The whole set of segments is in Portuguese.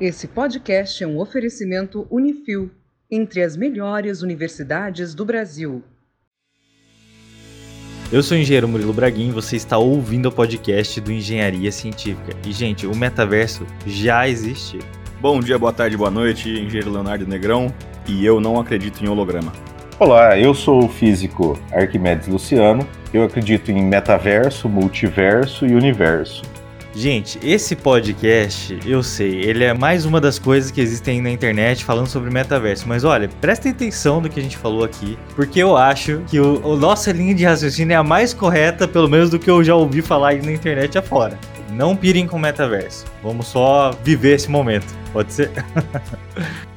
Esse podcast é um oferecimento Unifil, entre as melhores universidades do Brasil. Eu sou o engenheiro Murilo Braguin, você está ouvindo o podcast do Engenharia Científica. E, gente, o metaverso já existe. Bom dia, boa tarde, boa noite, engenheiro Leonardo Negrão, e eu não acredito em holograma. Olá, eu sou o físico Arquimedes Luciano. Eu acredito em metaverso, multiverso e universo. Gente, esse podcast, eu sei, ele é mais uma das coisas que existem na internet falando sobre metaverso. Mas olha, prestem atenção no que a gente falou aqui, porque eu acho que o, o nossa linha de raciocínio é a mais correta, pelo menos do que eu já ouvi falar aí na internet afora. Não pirem com metaverso. Vamos só viver esse momento. Pode ser?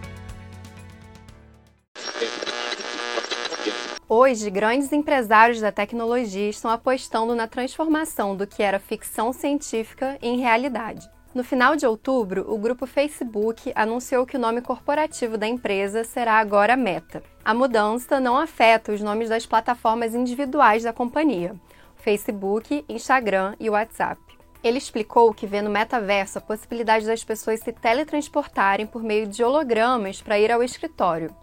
Hoje, grandes empresários da tecnologia estão apostando na transformação do que era ficção científica em realidade. No final de outubro, o grupo Facebook anunciou que o nome corporativo da empresa será agora Meta. A mudança não afeta os nomes das plataformas individuais da companhia: Facebook, Instagram e WhatsApp. Ele explicou que vê no metaverso a possibilidade das pessoas se teletransportarem por meio de hologramas para ir ao escritório.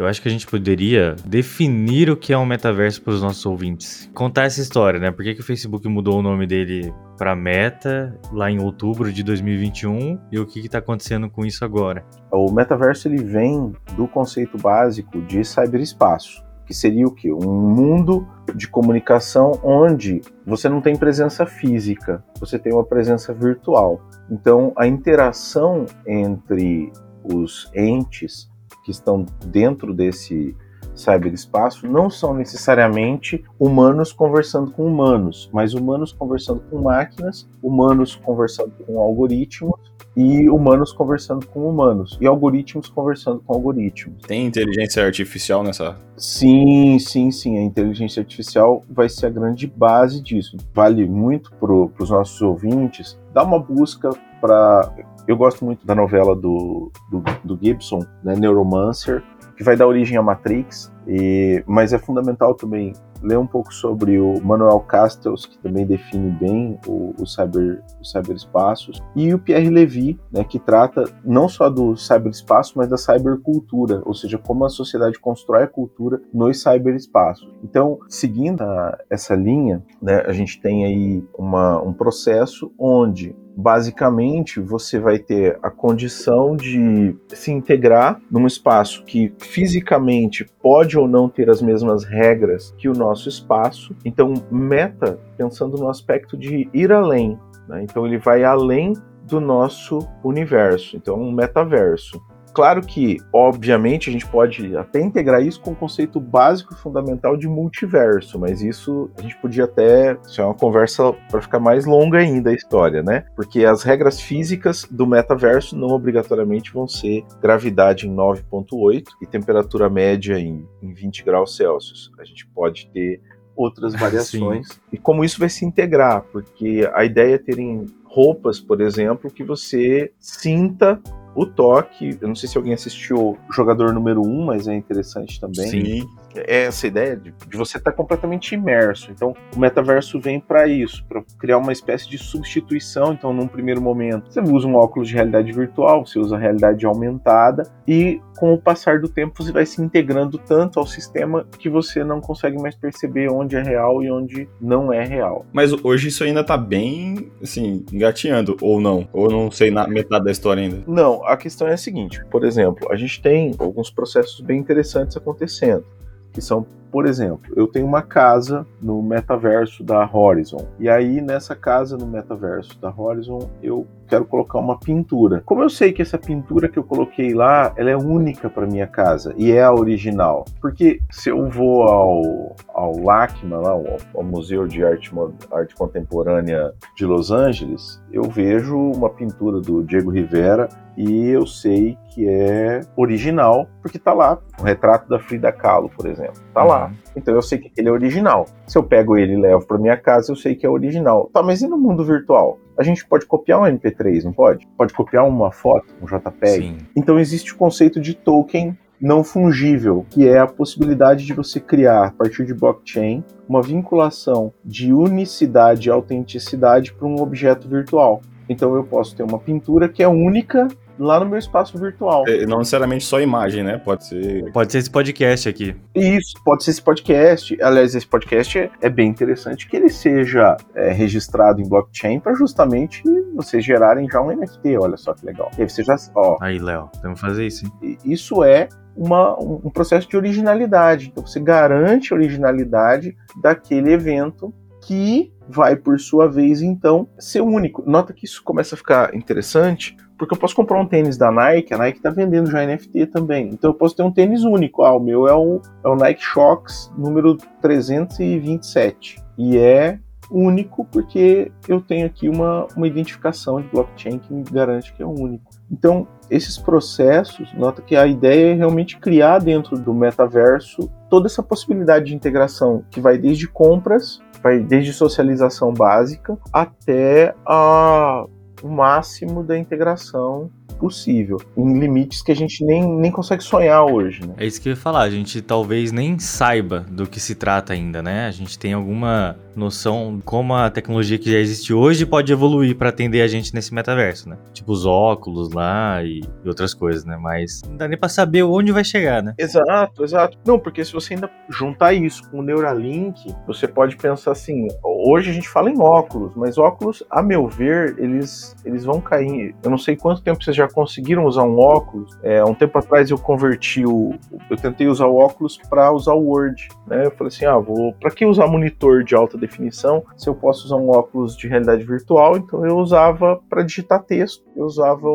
Eu acho que a gente poderia definir o que é um metaverso para os nossos ouvintes. Contar essa história, né? Por que, que o Facebook mudou o nome dele para Meta lá em outubro de 2021 e o que está acontecendo com isso agora? O metaverso ele vem do conceito básico de cyberespaço, que seria o quê? Um mundo de comunicação onde você não tem presença física, você tem uma presença virtual. Então, a interação entre os entes que estão dentro desse cyberespaço não são necessariamente humanos conversando com humanos, mas humanos conversando com máquinas, humanos conversando com algoritmos e humanos conversando com humanos e algoritmos conversando com algoritmos. Tem inteligência artificial nessa? Sim, sim, sim. A inteligência artificial vai ser a grande base disso. Vale muito para os nossos ouvintes dar uma busca para eu gosto muito da novela do, do, do Gibson, né, Neuromancer, que vai dar origem à Matrix, e, mas é fundamental também ler um pouco sobre o Manuel Castells, que também define bem o, o, cyber, o cyberespaços, e o Pierre Levy, né, que trata não só do cyberespaço, mas da cybercultura, ou seja, como a sociedade constrói a cultura nos cyberespaços. Então, seguindo a, essa linha, né, a gente tem aí uma, um processo onde basicamente você vai ter a condição de se integrar num espaço que fisicamente pode ou não ter as mesmas regras que o nosso espaço. Então, meta, pensando no aspecto de ir além. Né? Então, ele vai além do nosso universo. Então, um metaverso. Claro que, obviamente, a gente pode até integrar isso com o conceito básico e fundamental de multiverso, mas isso a gente podia até. Isso é uma conversa para ficar mais longa ainda a história, né? Porque as regras físicas do metaverso não obrigatoriamente vão ser gravidade em 9,8 e temperatura média em, em 20 graus Celsius. A gente pode ter outras variações. Sim. E como isso vai se integrar, porque a ideia é terem roupas, por exemplo, que você sinta o toque, eu não sei se alguém assistiu Jogador Número 1, um, mas é interessante também. Sim. É essa ideia de, de você estar tá completamente imerso. Então, o metaverso vem para isso, para criar uma espécie de substituição. Então, num primeiro momento, você usa um óculos de realidade virtual, você usa a realidade aumentada, e com o passar do tempo, você vai se integrando tanto ao sistema que você não consegue mais perceber onde é real e onde não é real. Mas hoje isso ainda tá bem, assim, engateando, ou não? Ou não sei na metade da história ainda? Não, a questão é a seguinte: por exemplo, a gente tem alguns processos bem interessantes acontecendo, que são, por exemplo, eu tenho uma casa no metaverso da Horizon, e aí nessa casa no metaverso da Horizon eu quero colocar uma pintura. Como eu sei que essa pintura que eu coloquei lá, ela é única para minha casa e é a original? Porque se eu vou ao, ao LACMA, lá, ao, ao Museu de Arte, Arte Contemporânea de Los Angeles, eu vejo uma pintura do Diego Rivera e eu sei que é original porque tá lá, o retrato da Frida Kahlo, por exemplo, tá lá. Então eu sei que ele é original. Se eu pego ele e levo para minha casa, eu sei que é original. Tá, mas e no mundo virtual? A gente pode copiar um MP3, não pode? Pode copiar uma foto, um JPEG. Sim. Então existe o conceito de token não fungível, que é a possibilidade de você criar, a partir de blockchain, uma vinculação de unicidade e autenticidade para um objeto virtual. Então eu posso ter uma pintura que é única lá no meu espaço virtual. É, Não necessariamente só imagem, né? Pode ser. Pode ser esse podcast aqui. Isso, pode ser esse podcast. Aliás, esse podcast é, é bem interessante que ele seja é, registrado em blockchain para justamente vocês gerarem já um NFT. Olha só que legal. E aí você já, ó, Aí, Léo, vamos fazer isso. hein? isso é uma- um um processo de originalidade. Então você garante a originalidade daquele evento que vai, por sua vez, então, ser único. Nota que isso começa a ficar interessante, porque eu posso comprar um tênis da Nike, a Nike está vendendo já NFT também. Então eu posso ter um tênis único. Ah, o meu é o, é o Nike Shox número 327. E é único porque eu tenho aqui uma, uma identificação de blockchain que me garante que é único. Então, esses processos, nota que a ideia é realmente criar dentro do metaverso toda essa possibilidade de integração que vai desde compras, vai desde socialização básica até a, o máximo da integração possível, em limites que a gente nem, nem consegue sonhar hoje, né? É isso que eu ia falar, a gente talvez nem saiba do que se trata ainda, né? A gente tem alguma noção de como a tecnologia que já existe hoje pode evoluir para atender a gente nesse metaverso, né? Tipo os óculos lá e, e outras coisas, né? Mas não dá nem pra saber onde vai chegar, né? Exato, exato. Não, porque se você ainda juntar isso com o Neuralink, você pode pensar assim, hoje a gente fala em óculos, mas óculos, a meu ver, eles, eles vão cair. Eu não sei quanto tempo vocês já conseguiram usar um óculos. É, um tempo atrás eu converti o. Eu tentei usar o óculos para usar o Word. Né? Eu falei assim: ah, vou. Para que usar monitor de alta definição se eu posso usar um óculos de realidade virtual? Então eu usava para digitar texto, eu usava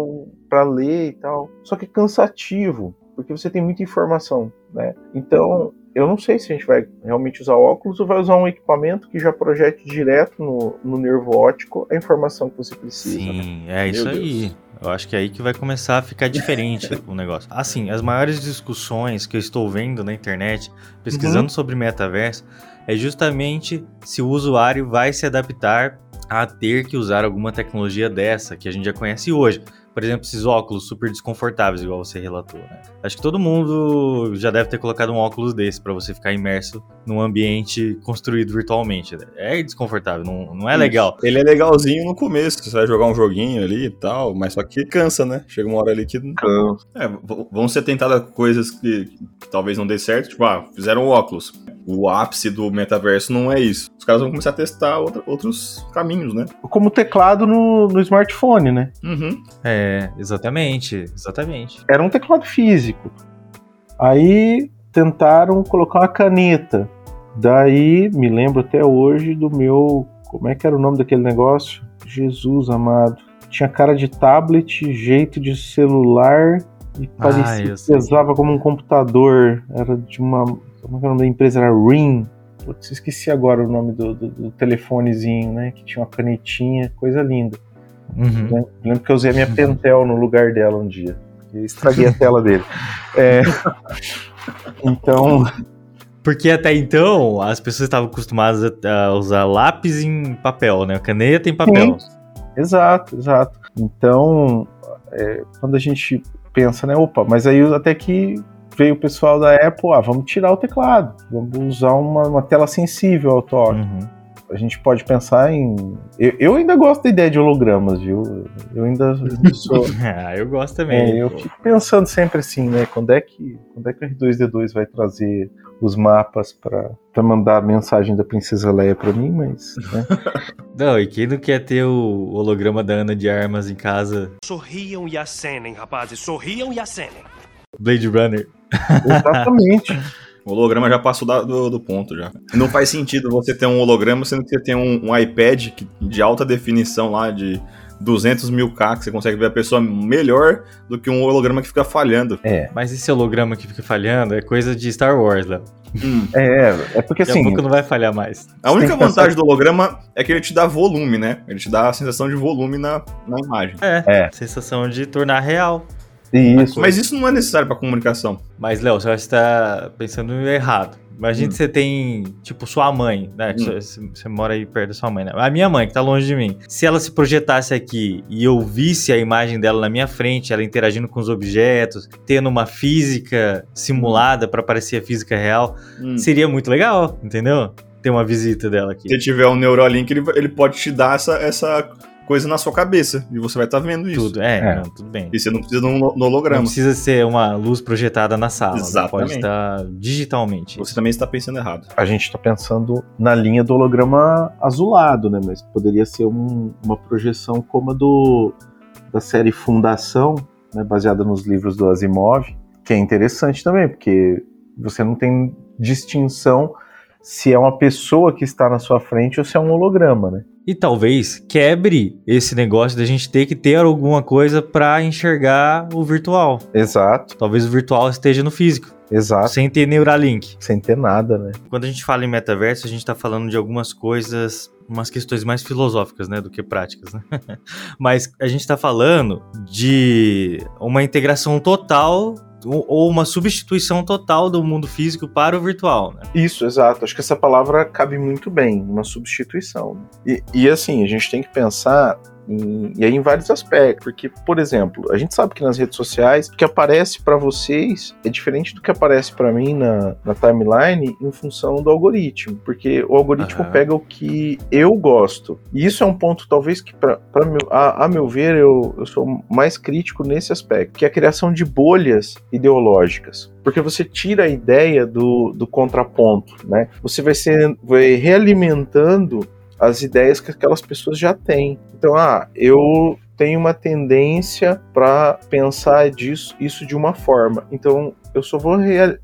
para ler e tal. Só que é cansativo, porque você tem muita informação. Né? Então. Eu não sei se a gente vai realmente usar óculos ou vai usar um equipamento que já projete direto no, no nervo óptico a informação que você precisa. né? Sim, é isso Meu aí. Eu acho que é aí que vai começar a ficar diferente o negócio. Assim, as maiores discussões que eu estou vendo na internet, pesquisando sobre metaverso, é justamente se o usuário vai se adaptar a ter que usar alguma tecnologia dessa que a gente já conhece hoje. Por exemplo, esses óculos super desconfortáveis, igual você relatou, né? Acho que todo mundo já deve ter colocado um óculos desse para você ficar imerso num ambiente construído virtualmente. né? É desconfortável, não, não é Isso. legal. Ele é legalzinho no começo, você vai jogar um joguinho ali e tal, mas só que cansa, né? Chega uma hora ali que. É, vão ser tentadas coisas que, que talvez não dê certo, tipo, ah, fizeram óculos. O ápice do metaverso não é isso. Os caras vão começar a testar outra- outros caminhos, né? Como teclado no, no smartphone, né? Uhum. É, exatamente, exatamente. Era um teclado físico. Aí tentaram colocar uma caneta. Daí me lembro até hoje do meu. Como é que era o nome daquele negócio? Jesus amado. Tinha cara de tablet, jeito de celular e Ah, parecia que sei. pesava como um computador. Era de uma. Como é é o nome da empresa? Era Ring. Putz, esqueci agora o nome do, do- do telefonezinho, né? Que tinha uma canetinha, coisa linda. Uhum. Lem- Lembro que eu usei a minha Pentel no lugar dela um dia. E estraguei a tela dele. É, Então, Porque até então as pessoas estavam acostumadas a usar lápis em papel, né? Caneta em papel. exato, exato. Então, é, quando a gente pensa, né? Opa, mas aí até que veio o pessoal da Apple, ah, vamos tirar o teclado, vamos usar uma, uma tela sensível ao toque. Uhum. A gente pode pensar em. Eu, eu ainda gosto da ideia de hologramas, viu? Eu ainda sou. Ah, eu gosto também. É, eu fico pensando sempre assim, né? Quando é que, quando é que o R2D2 vai trazer os mapas pra pra mandar a mensagem da Princesa Leia pra mim, mas. né? Não, e quem não quer ter o holograma da Ana de Armas em casa? Sorriam e acenem, rapazes, sorriam e acenem. Blade Runner. Exatamente. O holograma já passou do, do ponto já. Não faz sentido você ter um holograma sendo que você tem um, um iPad que- de alta definição lá de 200 mil K, que você consegue ver a pessoa melhor do que um holograma que fica falhando. É, Mas esse holograma que fica falhando é coisa de Star Wars, Léo. Hum. é, é porque Daqui a assim. pouco não vai falhar mais. A única pensar- vantagem do holograma é que ele te dá volume, né? Ele te dá a sensação de volume na, na imagem. É, É. sensação de tornar real. Isso. Mas isso não é necessário pra comunicação. Mas, Léo, você está pensando errado. Imagina Hum. que você tem, tipo, sua mãe, né? Hum. Você, você mora aí perto da sua mãe, né? A minha mãe, que tá longe de mim. Se ela se projetasse aqui e eu visse a imagem dela na minha frente, ela interagindo com os objetos, tendo uma física simulada pra parecer a física real, Hum. seria muito legal, entendeu? Ter uma visita dela aqui. Se tiver um Neuralink, ele, ele pode te dar essa, essa coisa na sua cabeça e você vai estar tá vendo isso. Tudo, é, é. Não, tudo bem. E você não precisa de um holograma. Não precisa ser uma luz projetada na sala. Exatamente. Pode estar digitalmente. Você também está pensando errado. A gente está pensando na linha do holograma azulado, né? Mas poderia ser um, uma projeção como a do da série Fundação, né, baseada nos livros do Asimov, que é interessante também, porque você não tem distinção se é uma pessoa que está na sua frente ou se é um holograma, né? E talvez quebre esse negócio da gente ter que ter alguma coisa para enxergar o virtual. Exato. Talvez o virtual esteja no físico. Exato. Sem ter Neuralink. Sem ter nada, né? Quando a gente fala em metaverso, a gente tá falando de algumas coisas, umas questões mais filosóficas, né, do que práticas, né? Mas a gente tá falando de uma integração total ou uma substituição total do mundo físico para o virtual, né? Isso, exato. Acho que essa palavra cabe muito bem, uma substituição. E, e assim, a gente tem que pensar em, e aí em vários aspectos, porque, por exemplo, a gente sabe que nas redes sociais o que aparece para vocês é diferente do que aparece para mim na, na, timeline em função do algoritmo, porque o algoritmo uhum. pega o que eu gosto. E isso é um ponto, talvez, que, pra, pra meu, a, a, meu ver, eu, eu sou mais crítico nesse aspecto, que é a criação de bolhas ideológicas porque você tira a ideia do, do contraponto, né? Você vai ser vai realimentando as ideias que aquelas pessoas já têm. Então, ah, eu tenho uma tendência para pensar disso, isso de uma forma. Então, eu só vou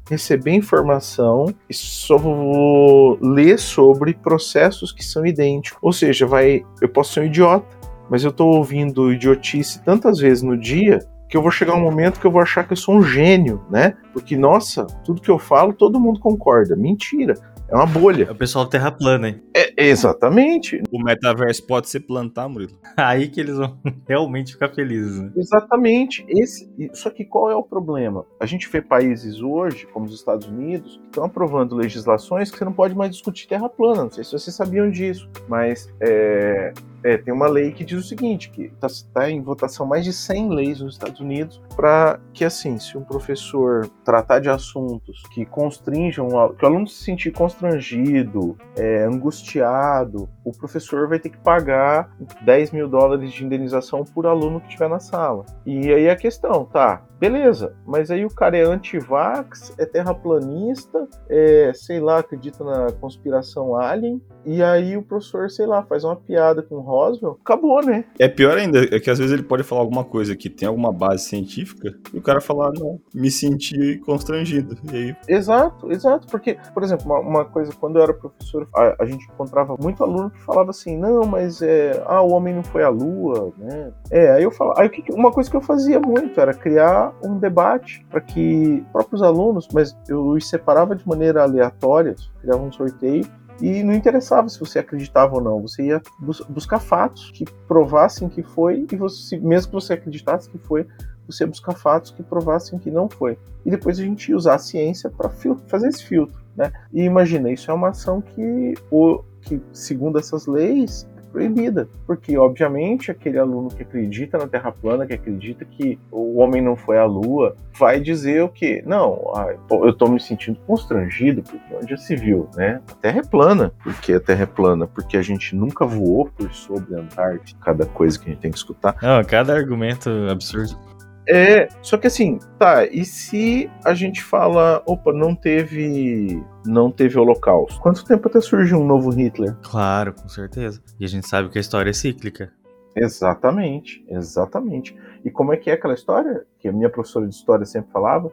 receber informação e só vou ler sobre processos que são idênticos. Ou seja, vai, eu posso ser um idiota, mas eu estou ouvindo idiotice tantas vezes no dia que eu vou chegar um momento que eu vou achar que eu sou um gênio, né? Porque, nossa, tudo que eu falo, todo mundo concorda. Mentira. É uma bolha. É o pessoal terra plana, hein? É, exatamente. O metaverso pode se plantar, Murilo. Aí que eles vão realmente ficar felizes, né? Exatamente. Esse, só que qual é o problema? A gente vê países hoje, como os Estados Unidos, que estão aprovando legislações que você não pode mais discutir terra plana. Não sei se vocês sabiam disso, mas é, é, tem uma lei que diz o seguinte, que está tá em votação mais de 100 leis nos Estados Unidos para que, assim, se um professor tratar de assuntos que constringam, que o aluno se sentir constrangido, é, angustiado, o professor vai ter que pagar 10 mil dólares de indenização por aluno que estiver na sala. E aí a questão, tá, beleza, mas aí o cara é anti-vax, é terraplanista, é, sei lá, acredita na conspiração alien, e aí o professor, sei lá, faz uma piada com o Roswell, acabou, né? É pior ainda, é que às vezes ele pode falar alguma coisa que tem alguma base científica e o cara falar, não, me senti constrangido. E aí... Exato, exato, porque, por exemplo, uma, uma coisa, quando eu era professor, a, a, gente encontrava muito aluno que falava assim, não, mas é, ah, o homem não foi à lua, né? É, aí eu falava, aí uma coisa que eu fazia muito era criar um debate para que próprios alunos, mas eu os separava de maneira aleatória, criava um sorteio e não interessava se você acreditava ou não, você ia bus buscar fatos que provassem que foi, e você, mesmo que você acreditasse que foi, você ia buscar fatos que provassem que não foi. E depois a gente ia usar a ciência para fazer esse filtro. Né? E imagina, isso é uma ação que, o, que, segundo essas leis, proibida, porque obviamente aquele aluno que acredita na Terra plana, que acredita que o homem não foi à Lua, vai dizer o que? Não, ah, eu estou me sentindo constrangido porque onde se viu, né? A Terra é plana, porque a Terra é plana, porque a gente nunca voou por sobre a Antártica, cada coisa que a gente tem que escutar. Não, cada argumento absurdo. É, só que assim, tá, e se a gente fala, opa, não teve não teve holocausto. Quanto tempo até surge um novo Hitler? Claro, com certeza. E a gente sabe que a história é cíclica. Exatamente, exatamente. E como é que é aquela história que a minha professora de história sempre falava?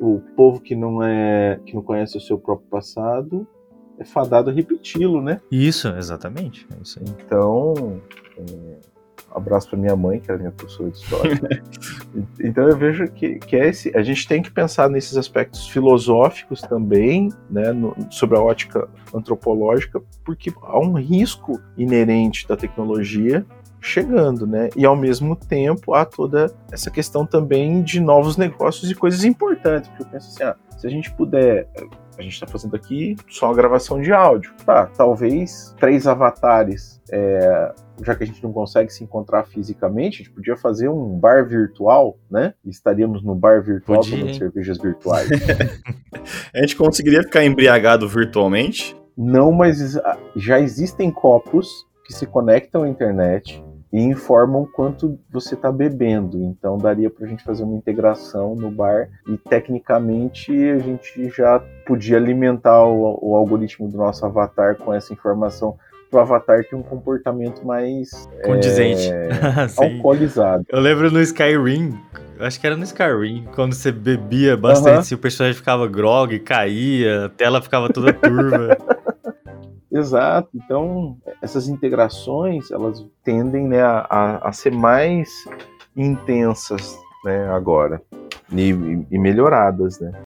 O povo que não é, que não conhece o seu próprio passado é fadado a repeti-lo, né? Isso, exatamente. É isso então, é, abraço para minha mãe, que era minha professora de história. então eu vejo que, que é esse, a gente tem que pensar nesses aspectos filosóficos também, né, no, sobre a ótica antropológica, porque há um risco inerente da tecnologia chegando, né? E ao mesmo tempo há toda essa questão também de novos negócios e coisas importantes, porque eu penso assim, ah, se a gente puder a gente está fazendo aqui só a gravação de áudio. Tá, talvez três avatares, é, já que a gente não consegue se encontrar fisicamente, a gente podia fazer um bar virtual, né? Estaríamos no bar virtual podia, tomando cervejas virtuais. a gente conseguiria ficar embriagado virtualmente? Não, mas já existem copos que se conectam à internet e informam quanto você está bebendo. Então daria para a gente fazer uma integração no bar e tecnicamente a gente já podia alimentar o, o algoritmo do nosso avatar com essa informação o avatar ter um comportamento mais condizente, é, alcoolizado. Eu lembro no Skyrim, acho que era no Skyrim, quando você bebia bastante, se o personagem ficava grog, caía, a tela ficava toda turva. Exato. Então, essas integrações, elas tendem né, a, a ser mais intensas né, agora e, e melhoradas, né?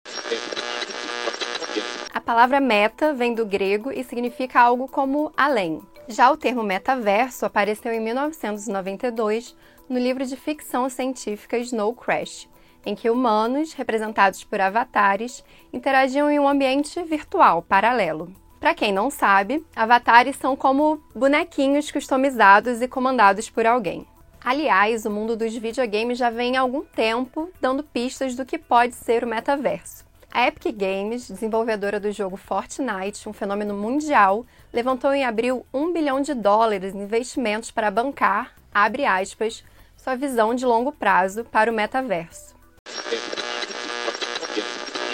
A palavra meta vem do grego e significa algo como além. Já o termo metaverso apareceu em 1992 no livro de ficção científica Snow Crash, em que humanos, representados por avatares, interagiam em um ambiente virtual paralelo. Para quem não sabe, avatares são como bonequinhos customizados e comandados por alguém. Aliás, o mundo dos videogames já vem há algum tempo dando pistas do que pode ser o metaverso. A Epic Games, desenvolvedora do jogo Fortnite, um fenômeno mundial, levantou em abril um bilhão de dólares em investimentos para bancar, abre aspas, sua visão de longo prazo para o metaverso.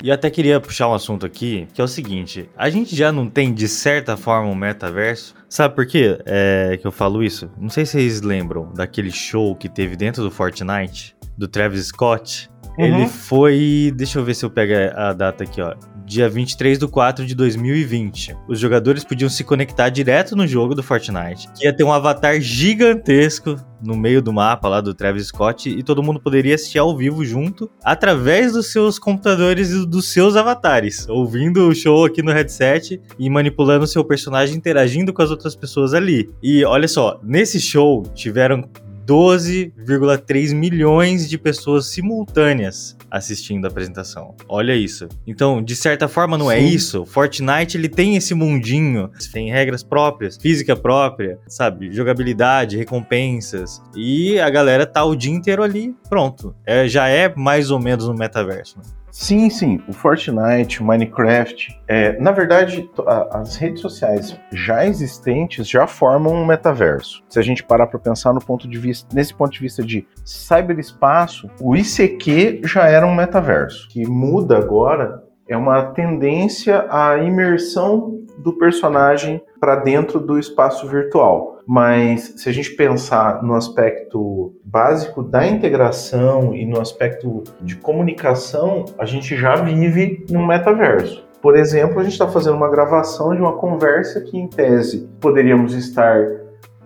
E eu até queria puxar um assunto aqui, que é o seguinte: a gente já não tem, de certa forma, um metaverso. Sabe por quê é, que eu falo isso? Não sei se vocês lembram daquele show que teve dentro do Fortnite, do Travis Scott. Uhum. Ele foi. Deixa eu ver se eu pego a data aqui, ó dia 23 de 4 de 2020. Os jogadores podiam se conectar direto no jogo do Fortnite, que ia ter um avatar gigantesco no meio do mapa lá do Travis Scott e todo mundo poderia assistir ao vivo junto através dos seus computadores e dos seus avatares, ouvindo o show aqui no headset e manipulando o seu personagem interagindo com as outras pessoas ali. E olha só, nesse show tiveram 12,3 milhões de pessoas simultâneas assistindo a apresentação. Olha isso. Então, de certa forma, não é Sim. é isso. Fortnite ele tem esse mundinho, tem regras próprias, física própria, sabe, jogabilidade, recompensas e a galera tá o dia inteiro ali, pronto. É, já é mais ou menos um metaverso. Né? Sim, sim. O Fortnite, o Minecraft. É, na verdade, as redes sociais já existentes já formam um metaverso. Se a gente parar para pensar no ponto de vista, nesse ponto de vista de cyberespaço, o ICQ já era um metaverso. que muda agora é uma tendência à imersão do personagem para dentro do espaço virtual. Mas se a gente pensar no aspecto básico da integração e no aspecto de comunicação, a gente já vive no metaverso. Por exemplo, a gente está fazendo uma gravação de uma conversa que, em tese, poderíamos estar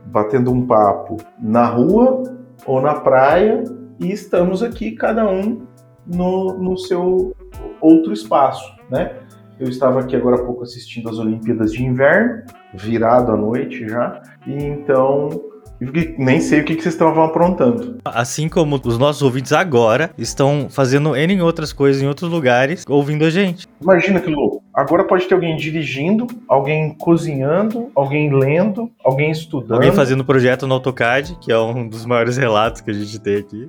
batendo um papo na rua ou na praia e estamos aqui, cada um no, no seu outro espaço, né? Eu estava aqui agora há pouco assistindo as Olimpíadas de Inverno, virado à noite já, e então nem sei o que, vocês estavam aprontando. Assim como os nossos ouvintes agora estão fazendo N outras coisas em outros lugares, ouvindo a gente. Imagina que louco. Agora pode ter alguém dirigindo, alguém cozinhando, alguém lendo, alguém estudando. Alguém fazendo projeto no AutoCAD, que é um dos maiores relatos que a gente tem aqui.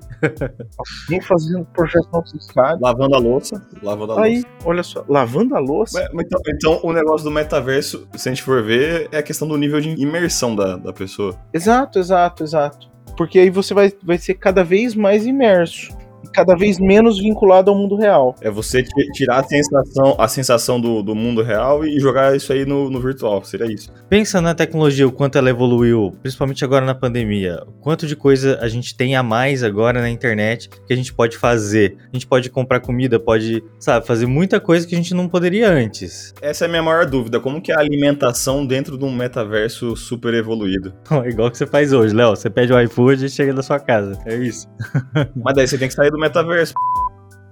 alguém fazendo projeto no AutoCAD. Lavando a louça. Lavando a Aí, louça. olha só, lavando a louça. Mas, então, então, o negócio do metaverso, se a gente for ver, é a questão do nível de imersão da, da pessoa. Exato, exato, exato. Porque aí você vai, vai ser cada vez mais imerso cada vez menos vinculado ao mundo real. É você tirar a sensação, a sensação do, do mundo real e jogar isso aí no, no virtual, seria isso. Pensa na tecnologia, o quanto ela evoluiu, principalmente agora na pandemia. O quanto de coisa a gente tem a mais agora na internet que a gente pode fazer. A gente pode comprar comida, pode, sabe, fazer muita coisa que a gente não poderia antes. Essa é a minha maior dúvida. Como que é a alimentação dentro de um metaverso super evoluído? Igual que você faz hoje, Léo. Você pede o iFood e chega na sua casa. É isso. Mas daí você tem que sair do metaverso.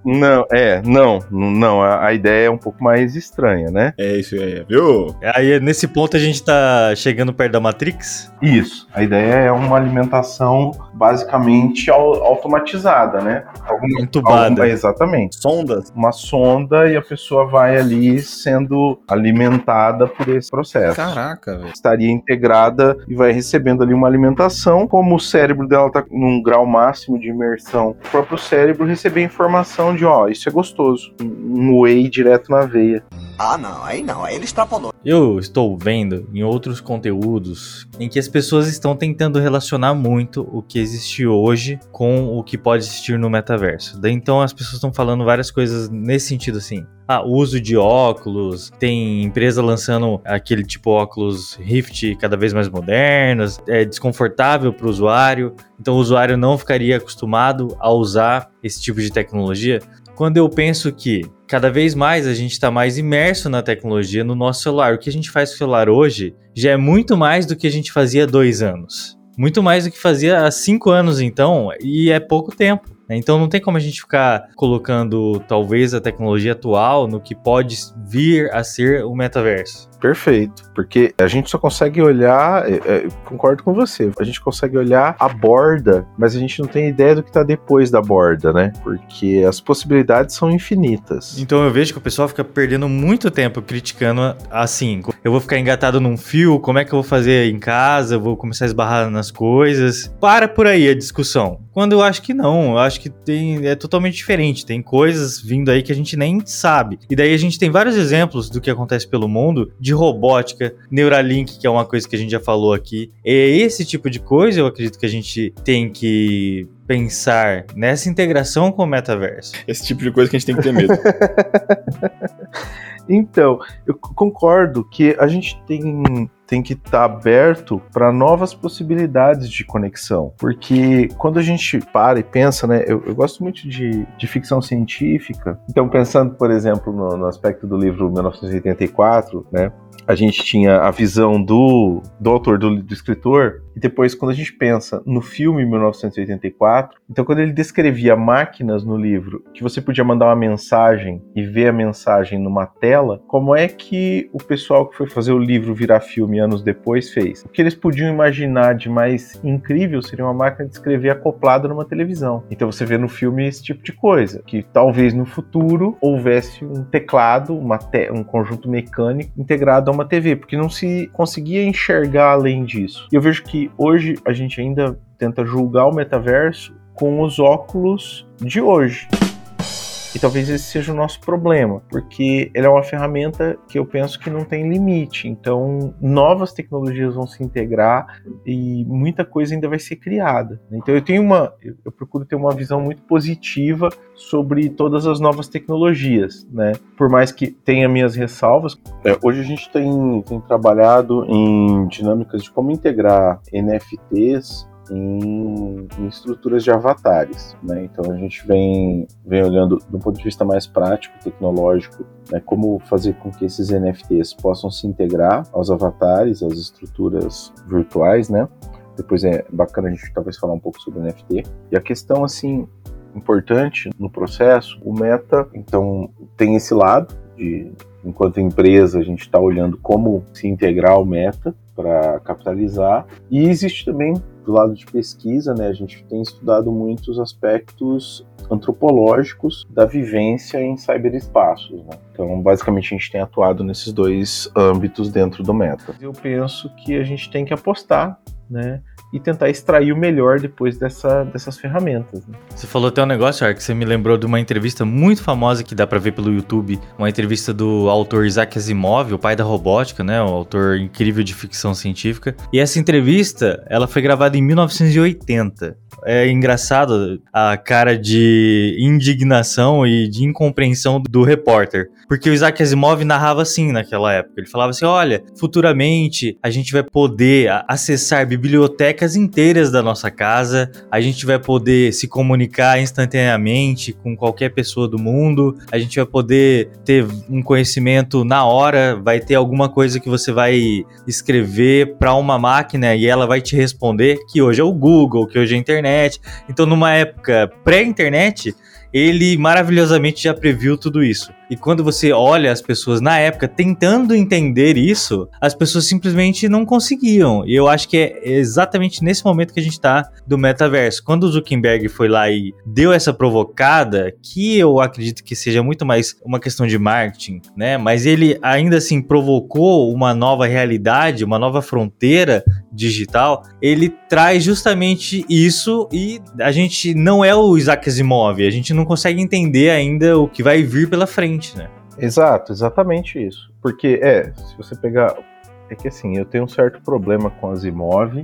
Não, é, não, não, a, a, ideia é um pouco mais estranha, né? É isso aí, viu? Aí nesse ponto a gente tá chegando perto da Matrix? Isso, a ideia é uma alimentação basicamente automatizada, né? Alguma, Entubada. Alguma, exatamente. Sondas? Uma sonda e a pessoa vai ali sendo alimentada por esse processo. Caraca, velho. Estaria integrada e vai recebendo ali uma alimentação, como o cérebro dela tá num grau máximo de imersão, o próprio cérebro receber informação de, ó, isso é gostoso. Um whey direto na veia. Ah, não, aí não, aí ele extrapolou. Eu estou vendo em outros conteúdos em que as pessoas estão tentando relacionar muito o que existe hoje com o que pode existir no metaverso. Então as pessoas estão falando várias coisas nesse sentido assim. Ah, uso de óculos, tem empresa lançando aquele tipo óculos Rift cada vez mais modernos, é desconfortável para o usuário, então o usuário não ficaria acostumado a usar esse tipo de tecnologia. Quando eu penso que cada vez mais a gente está mais imerso na tecnologia no nosso celular, o que a gente faz com o celular hoje já é muito mais do que a gente fazia há dois anos. Muito mais do que fazia há cinco anos, então, e é pouco tempo. Né? Então não tem como a gente ficar colocando talvez a tecnologia atual no que pode vir a ser o metaverso. Perfeito, porque a gente só consegue olhar, é, é, concordo com você, a gente consegue olhar a borda, mas a gente não tem ideia do que está depois da borda, né? Porque as possibilidades são infinitas. Então eu vejo que o pessoal fica perdendo muito tempo criticando assim. Eu vou ficar engatado num fio, como é que eu vou fazer em casa? Eu vou começar a esbarrar nas coisas. Para por aí a discussão. Quando eu acho que não, eu acho que tem, é totalmente diferente. Tem coisas vindo aí que a gente nem sabe. E daí a gente tem vários exemplos do que acontece pelo mundo de robótica, Neuralink, que é uma coisa que a gente já falou aqui. É esse tipo de coisa eu acredito que a gente tem que pensar nessa integração com o metaverso. Esse tipo de coisa que a gente tem que ter medo. Então, eu concordo que a gente tem, tem que estar tá aberto para novas possibilidades de conexão. Porque quando a gente para e pensa, né? Eu, eu gosto muito de, de, ficção científica. Então, pensando, por exemplo, no, no aspecto do livro 1984, né? A gente tinha a visão do, do autor, do, do, escritor, e depois, quando a gente pensa no filme 1984, então, quando ele descrevia máquinas no livro, que você podia mandar uma mensagem e ver a mensagem numa tela, como é que o pessoal que foi fazer o livro virar filme anos depois fez? O que eles podiam imaginar de mais incrível seria uma máquina de escrever acoplada numa televisão. Então, você vê no filme esse tipo de coisa, que talvez no futuro houvesse um teclado, te um conjunto mecânico integrado a uma TV, porque não se conseguia enxergar além disso. E eu vejo que hoje a gente ainda tenta julgar o metaverso com os óculos de hoje. E talvez esse seja o nosso problema, porque ele é uma ferramenta que eu penso que não tem limite. Então, novas tecnologias vão se integrar e muita coisa ainda vai ser criada. Então, eu tenho uma, eu procuro ter uma visão muito positiva sobre todas as novas tecnologias, né? Por mais que tenha minhas ressalvas, é, hoje a gente tem, tem trabalhado em dinâmicas de como integrar NFTs em, em, estruturas de avatares. Né? Então a gente vem, vem olhando do ponto de vista mais prático, tecnológico, né? como fazer com que esses NFTs possam se integrar aos avatares, às estruturas virtuais, né? Depois é bacana a gente talvez falar um pouco sobre NFT. E a questão assim importante no processo, o Meta então tem esse lado de enquanto empresa a gente está olhando como se integrar ao Meta para capitalizar e existe também do lado de pesquisa, né, a gente tem estudado muitos aspectos antropológicos da vivência em cyberespaços. Né? Então, basicamente, a gente tem atuado nesses dois âmbitos dentro do Meta. Eu penso que a gente tem que apostar né, e tentar extrair o melhor depois dessa, dessas ferramentas. Né? Você falou até um negócio, Ark, que você me lembrou de uma entrevista muito famosa que dá para ver pelo YouTube, uma entrevista do autor Isaac Asimov, o pai da robótica, né, um autor incrível de ficção científica. E essa entrevista, ela foi gravada em 1980 é engraçado a cara de indignação e de incompreensão do repórter. Porque o Isaac Asimov narrava assim naquela época. Ele falava assim: olha, futuramente a gente vai poder acessar bibliotecas inteiras da nossa casa, a gente vai poder se comunicar instantaneamente com qualquer pessoa do mundo, a gente vai poder ter um conhecimento na hora, vai ter alguma coisa que você vai escrever para uma máquina e ela vai te responder, que hoje é o Google, que hoje é a internet internet. Então, numa época pré-internet, ele maravilhosamente já previu tudo isso. E quando você olha as pessoas na época tentando entender isso, as pessoas simplesmente não conseguiam. E eu acho que é exatamente nesse momento que a gente tá do metaverso. Quando o Zuckerberg foi lá e deu essa provocada, que eu acredito que seja muito mais uma questão de marketing, né? Mas ele ainda assim provocou uma nova realidade, uma nova fronteira digital. Ele traz justamente isso e a gente não é o Isaac Asimov, a gente não consegue entender ainda o que vai vir pela frente né? Exato, exatamente isso. Porque, é, se você pegar. É que assim, eu tenho um certo problema com Asimov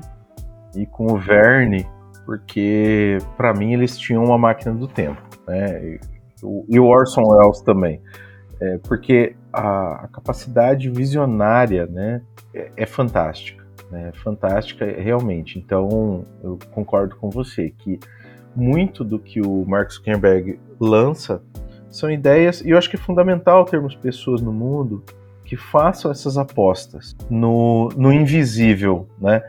e com o Verne, porque para mim eles tinham uma máquina do tempo, né? E o Orson Welles também. É, porque a, a, capacidade visionária né, é, é fantástica. Né, fantástica realmente. Então, eu concordo com você que muito do que o Mark Zuckerberg lança são ideias, e eu acho que é fundamental termos pessoas no mundo que façam essas apostas no, no invisível, né?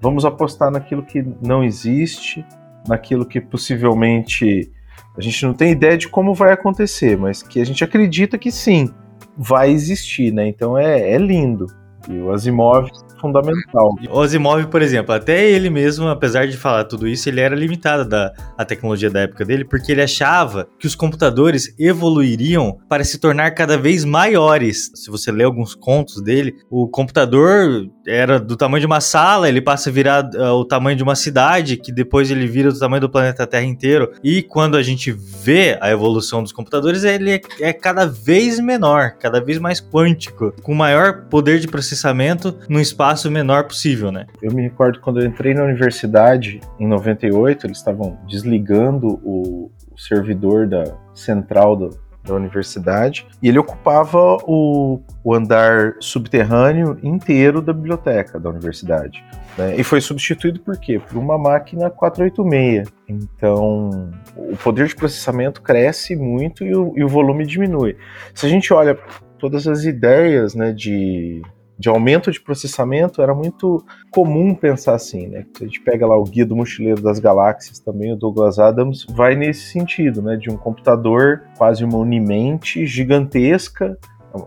Vamos apostar naquilo que não existe, naquilo que possivelmente a gente não tem ideia de como vai acontecer, mas que a gente acredita que sim, vai existir, né? Então é, é lindo. E o Asimov fundamental. O Asimov, por exemplo, até ele mesmo, apesar de falar tudo isso, ele era limitado da a tecnologia da época dele, porque ele achava que os computadores evoluiriam para se tornar cada vez maiores. Se você lê alguns contos dele, o computador era do tamanho de uma sala, ele passa a virar uh, o tamanho de uma cidade, que depois ele vira do tamanho do planeta Terra inteiro. E quando a gente vê a evolução dos computadores, ele é, é cada vez menor, cada vez mais quântico, com maior poder de processamento no espaço menor possível, né? Eu me recordo quando eu entrei na universidade, em 98, eles estavam desligando o, o servidor da central do, da universidade e ele ocupava o, o, andar subterrâneo inteiro da biblioteca da universidade. Né? E foi substituído por quê? Por uma máquina 486. Então o poder de processamento cresce muito e o, e o volume diminui. Se a gente olha todas as ideias né, de de aumento de processamento, era muito comum pensar assim, né? Se a gente pega lá o Guia do Mochileiro das Galáxias também, o Douglas Adams vai nesse sentido, né? De um computador quase uma unimente gigantesca,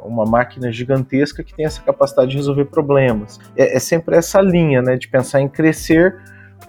uma máquina gigantesca que tem essa capacidade de resolver problemas. É, é sempre essa linha, né? De pensar em crescer,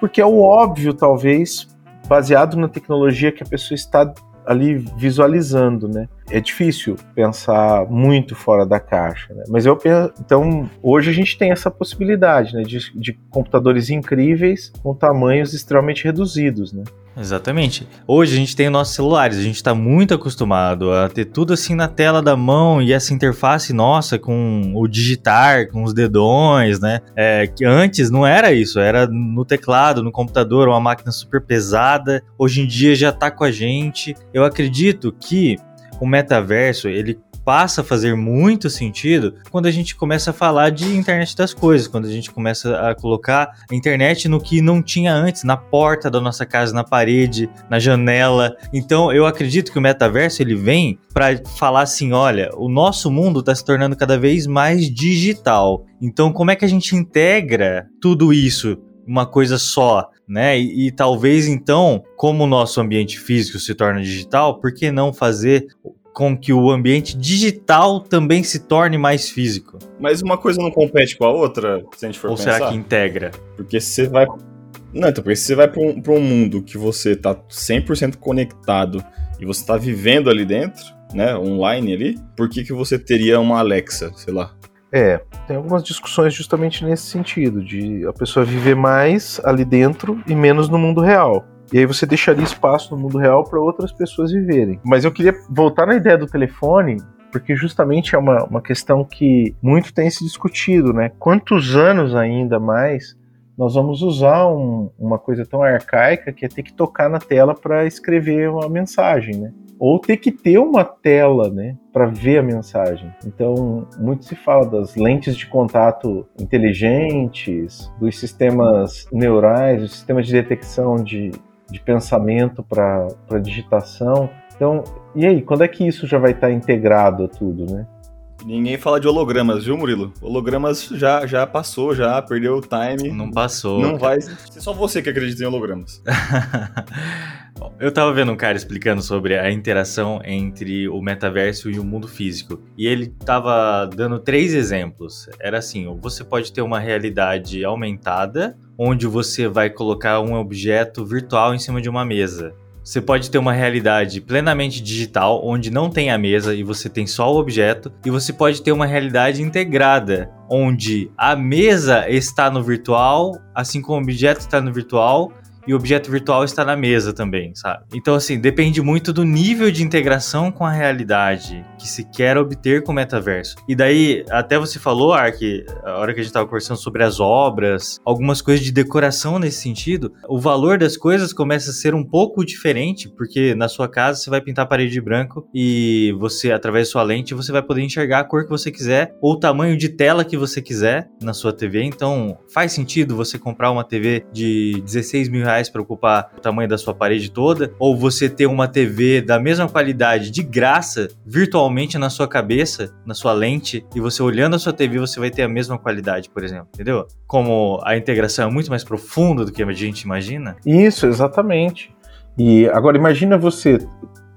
porque é o óbvio, talvez, baseado na tecnologia que a pessoa está ali visualizando, né? É difícil pensar muito fora da caixa, né? Mas eu penso, então hoje a gente tem essa possibilidade, né, de, de computadores incríveis com tamanhos extremamente reduzidos, né? Exatamente. Hoje a gente tem os nossos celulares, a gente está muito acostumado a ter tudo assim na tela da mão e essa interface nossa com o digitar, com os dedões, né? É, que antes não era isso, era no teclado, no computador, uma máquina super pesada. Hoje em dia já está com a gente. Eu acredito que o metaverso ele passa a fazer muito sentido quando a gente começa a falar de internet das coisas, quando a gente começa a colocar a internet no que não tinha antes, na porta da nossa casa, na parede, na janela. Então eu acredito que o metaverso ele vem para falar assim, olha, o nosso mundo está se tornando cada vez mais digital. Então como é que a gente integra tudo isso uma coisa só, né? E, e, talvez então, como o nosso ambiente físico se torna digital, por que não fazer com que o ambiente digital também se torne mais físico. Mas uma coisa não compete com a outra, se a gente for Ou pensar. será que integra? Porque você vai. Não, então, porque se você vai para um, um mundo que você tá 100% conectado e você tá vivendo ali dentro, né, online ali, por que, que você teria uma Alexa, sei lá? É, tem algumas discussões justamente nesse sentido, de a pessoa viver mais ali dentro e menos no mundo real. E aí você deixaria espaço no mundo real para outras pessoas viverem. Mas eu queria voltar na ideia do telefone, porque justamente é uma, uma questão que muito tem se discutido, né? Quantos anos ainda mais nós vamos usar um, uma coisa tão arcaica que é ter que tocar na tela para escrever uma mensagem, né? Ou ter que ter uma tela, né, para ver a mensagem. Então, muito se fala das lentes de contato inteligentes, dos sistemas neurais, dos sistemas de detecção de, de pensamento para digitação. Então, e aí, quando é que isso já vai estar integrado a tudo, né? Ninguém fala de hologramas, viu, Murilo? Hologramas já, já passou, já perdeu o time. Não passou. Não vai. É só você que acredita em hologramas. Eu tava vendo um cara explicando sobre a interação entre o metaverso e o mundo físico. E ele tava dando três exemplos. Era assim: você pode ter uma realidade aumentada, onde você vai colocar um objeto virtual em cima de uma mesa. Você pode ter uma realidade plenamente digital, onde não tem a mesa e você tem só o objeto, e você pode ter uma realidade integrada, onde a mesa está no virtual, assim como o objeto está no virtual, e o objeto virtual está na mesa também, sabe? Então, assim, depende muito do nível de integração com a realidade que se quer obter com o metaverso. E daí, até você falou, Ark, a hora que a gente estava conversando sobre as obras, algumas coisas de decoração nesse sentido, o valor das coisas começa a ser um pouco diferente, porque na sua casa você vai pintar a parede de branco e você, através da sua lente, você vai poder enxergar a cor que você quiser ou o tamanho de tela que você quiser na sua TV. Então, faz sentido você comprar uma TV de 16 mil reais para ocupar o tamanho da sua parede toda, ou você ter uma TV da mesma qualidade de graça virtualmente na sua cabeça, na sua lente, e você olhando a sua TV você vai ter a mesma qualidade, por exemplo, entendeu? Como a integração é muito mais profunda do que a gente imagina. Isso, exatamente. E agora imagina você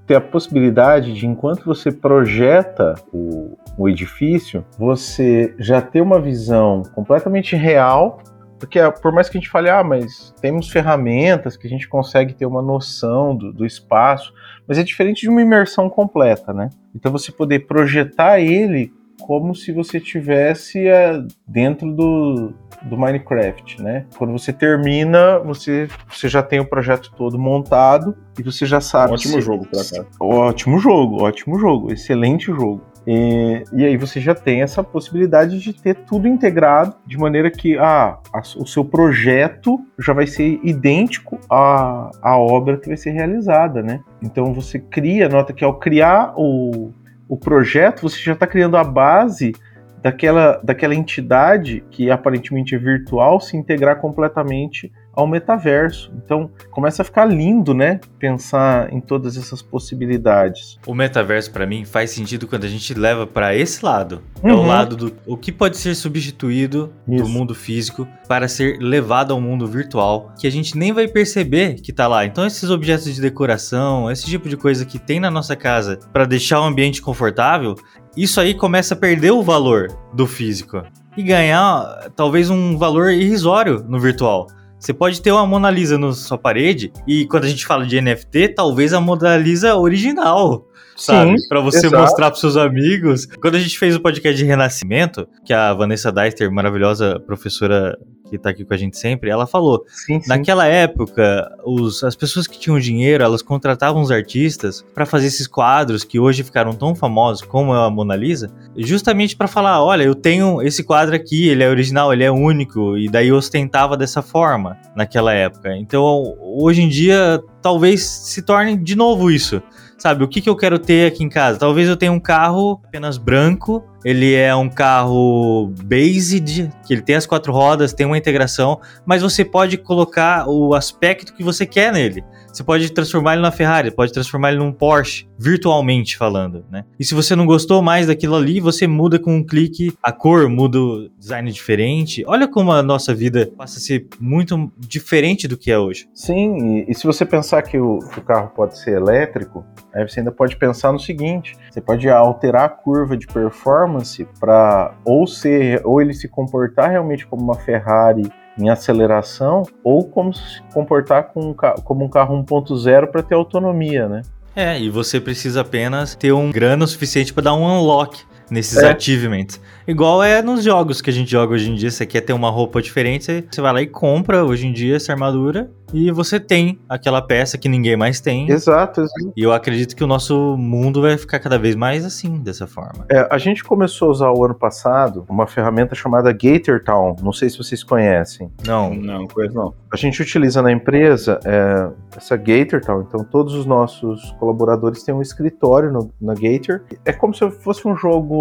ter a possibilidade de, enquanto você projeta o, o edifício, você já ter uma visão completamente real porque por mais que a gente fale, ah, mas temos ferramentas que a gente consegue ter uma noção do, do, espaço, mas é diferente de uma imersão completa, né? Então você poder projetar ele como se você tivesse é, dentro do, do Minecraft, né? Quando você termina, você, você já tem o projeto todo montado e você já sabe. Ótimo se... jogo, pra cá. Ótimo jogo, ótimo jogo, excelente jogo. E, e, aí você já tem essa possibilidade de ter tudo integrado de maneira que ah, a, o seu projeto já vai ser idêntico à, à obra que vai ser realizada, né? Então você cria, nota que ao criar o, o projeto, você já está criando a base daquela, daquela entidade que aparentemente é virtual se integrar completamente ao metaverso. Então começa a ficar lindo, né? Pensar em todas essas possibilidades. O metaverso para mim faz sentido quando a gente leva para esse lado. Uhum. É o uhum. lado do o que pode ser substituído Isso. do mundo físico para ser levado ao mundo virtual, que a gente nem vai perceber que tá lá. Então esses objetos de decoração, esse tipo de coisa que tem na nossa casa para deixar o ambiente confortável, isso aí começa a perder o valor do físico e ganhar talvez um valor irrisório no virtual. Você pode ter uma Mona Lisa na sua parede e quando a gente fala de NFT, talvez a Mona Lisa original, sabe? Para você exato. mostrar para seus amigos. Quando a gente fez o podcast de Renascimento, que a Vanessa Deister, maravilhosa professora que tá aqui com a gente sempre, ela falou: sim, sim. naquela época, os, as pessoas que tinham dinheiro, elas contratavam os artistas para fazer esses quadros que hoje ficaram tão famosos como a Mona Lisa, justamente para falar: olha, eu tenho esse quadro aqui, ele é original, ele é único, e daí ostentava dessa forma naquela época. Então, hoje em dia, talvez se torne de novo isso sabe, o que, que eu quero ter aqui em casa? Talvez eu tenha um carro apenas branco, ele é um carro based, que ele tem as quatro rodas, tem uma integração, mas você pode colocar o aspecto que você quer nele. Você pode transformar ele na Ferrari, pode transformar ele num Porsche, virtualmente falando, né? E se você não gostou mais daquilo ali, você muda com um clique a cor, muda o design diferente. Olha como a nossa vida passa a ser muito diferente do que é hoje. Sim, e, e se você pensar que o, que o carro pode ser elétrico, aí você ainda pode pensar no seguinte: você pode alterar a curva de performance para ou ser ou ele se comportar realmente como uma Ferrari em aceleração ou como se comportar com um como um carro 1.0 para ter autonomia, né? É, e você precisa apenas ter um grana suficiente para dar um unlock nesses é. achievements. Igual é nos jogos que a gente joga hoje em dia. Você quer ter uma roupa diferente, você vai lá e compra hoje em dia essa armadura e você tem aquela peça que ninguém mais tem. Exato, exato. E eu acredito que o nosso mundo vai ficar cada vez mais assim, dessa forma. É, a gente começou a usar o ano passado uma ferramenta chamada Gator Town. Não sei se vocês conhecem. Não, não, conheço não. A gente utiliza na empresa é, essa Gator Town. Então, todos os nossos colaboradores têm um escritório no, na Gator. É como se fosse um jogo.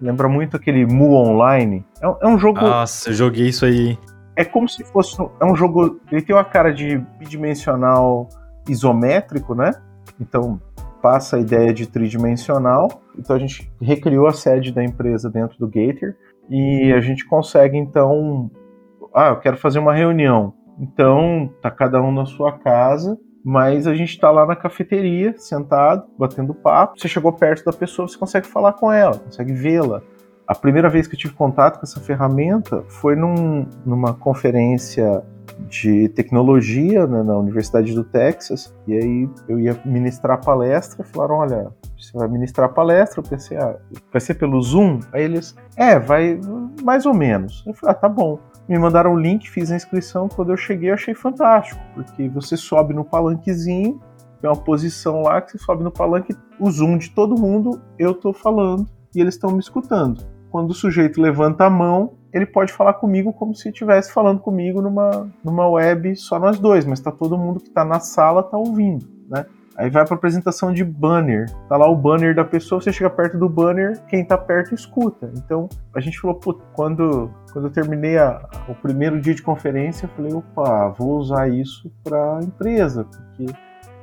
Lembra muito aquele Mu Online. É, é um jogo. Nossa, eu joguei isso aí é como se fosse. É um jogo. Ele tem uma cara de bidimensional isométrico, né? Então passa a ideia de tridimensional. Então a gente recriou a sede da empresa dentro do Gator e a gente consegue então. Ah, eu quero fazer uma reunião. Então tá cada um na sua casa. Mas a gente está lá na cafeteria, sentado, batendo papo. Você chegou perto da pessoa, você consegue falar com ela, consegue vê-la. A primeira vez que eu tive contato com essa ferramenta foi num, numa conferência de tecnologia né, na Universidade do Texas, e aí eu ia ministrar palestra, falaram, olha, você vai ministrar palestra, eu pensei, ah, vai ser pelo Zoom? Aí eles, é, vai mais ou menos. Eu falei, ah, tá bom. Me mandaram o link, fiz a inscrição. Quando eu cheguei, eu achei fantástico, porque você sobe no palanquezinho, tem uma posição lá que você sobe no palanque, o zoom de todo mundo, eu tô falando e eles estão me escutando. Quando o sujeito levanta a mão, ele pode falar comigo como se estivesse falando comigo numa, numa web só nós dois, mas tá todo mundo que tá na sala tá ouvindo, né? Aí vai para apresentação de banner. Tá lá o banner da pessoa, você chega perto do banner, quem tá perto escuta. Então a gente falou, quando, quando eu terminei a, o primeiro dia de conferência, eu falei, opa, vou usar isso para empresa, porque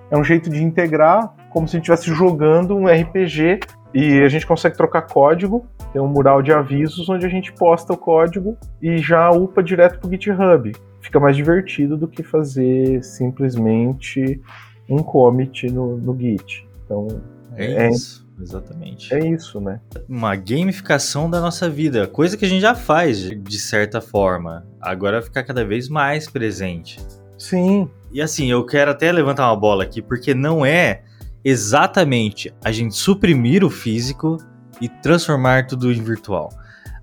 é um jeito de integrar como se a gente estivesse jogando um RPG e a gente consegue trocar código. Tem um mural de avisos onde a gente posta o código e já upa direto pro GitHub. Fica mais divertido do que fazer simplesmente um commit no, no Git. Então, é, é isso. Exatamente. É isso, né? Uma gamificação da nossa vida, coisa que a gente já faz de certa forma. Agora ficar cada vez mais presente. Sim. E assim, eu quero até levantar uma bola aqui, porque não é exatamente a gente suprimir o físico e transformar tudo em virtual.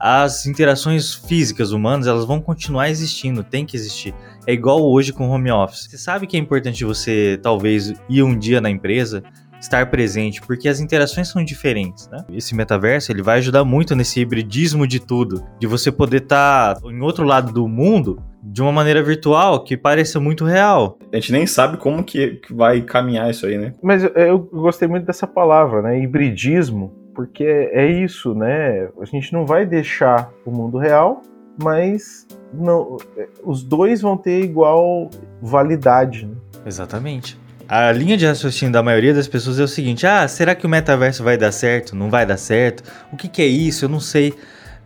As interações físicas humanas, elas vão continuar existindo, tem que existir. É igual hoje com home office. Você sabe que é importante você talvez ir um dia na empresa, estar presente, porque as interações são diferentes, né? Esse metaverso, ele vai ajudar muito nesse hibridismo de tudo, de você poder estar tá em outro lado do mundo de uma maneira virtual que pareça muito real. A gente nem sabe como que vai caminhar isso aí, né? Mas eu, eu gostei muito dessa palavra, né? Hibridismo, porque é isso, né? A gente não vai deixar o mundo real, mas não, os dois vão ter igual validade. Né? Exatamente. A linha de raciocínio da maioria das pessoas é o seguinte: ah, será que o metaverso vai dar certo? Não vai dar certo? O que, que é isso? Eu não sei.